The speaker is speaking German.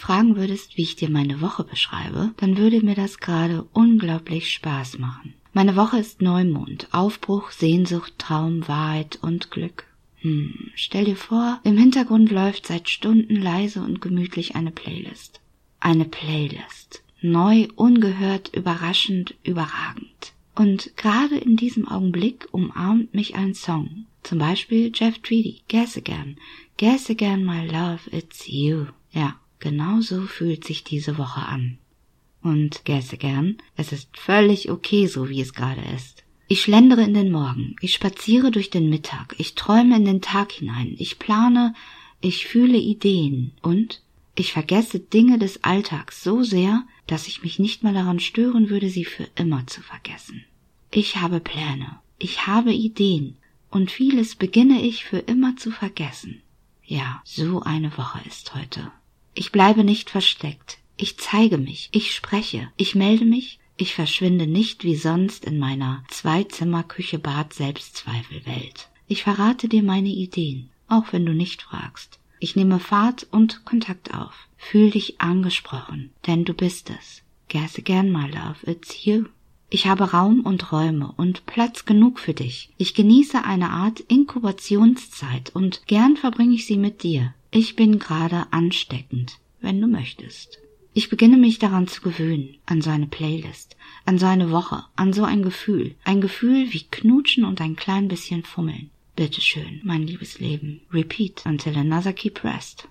fragen würdest, wie ich dir meine Woche beschreibe, dann würde mir das gerade unglaublich Spaß machen. Meine Woche ist Neumond, Aufbruch, Sehnsucht, Traum, Wahrheit und Glück. Hm, stell dir vor, im Hintergrund läuft seit Stunden leise und gemütlich eine Playlist. Eine Playlist. Neu, ungehört, überraschend, überragend. Und gerade in diesem Augenblick umarmt mich ein Song. Zum Beispiel Jeff Tweedy, Guess Again. Guess Again, my love, it's you. Ja, genau so fühlt sich diese Woche an und gäße gern. Es ist völlig okay, so wie es gerade ist. Ich schlendere in den Morgen, ich spaziere durch den Mittag, ich träume in den Tag hinein, ich plane, ich fühle Ideen und ich vergesse Dinge des Alltags so sehr, dass ich mich nicht mal daran stören würde, sie für immer zu vergessen. Ich habe Pläne, ich habe Ideen, und vieles beginne ich für immer zu vergessen. Ja, so eine Woche ist heute. Ich bleibe nicht versteckt, ich zeige mich, ich spreche, ich melde mich, ich verschwinde nicht wie sonst in meiner Zweizimmer-Küche-Bad-Selbstzweifelwelt. Ich verrate dir meine Ideen, auch wenn du nicht fragst. Ich nehme Fahrt und Kontakt auf. Fühl dich angesprochen, denn du bist es. Guess again, my love, it's you. Ich habe Raum und Räume und Platz genug für dich. Ich genieße eine Art Inkubationszeit und gern verbringe ich sie mit dir. Ich bin gerade ansteckend, wenn du möchtest. Ich beginne mich daran zu gewöhnen, an so eine Playlist, an so eine Woche, an so ein Gefühl. Ein Gefühl wie Knutschen und ein klein bisschen Fummeln. Bitteschön, mein liebes Leben. Repeat until another key pressed.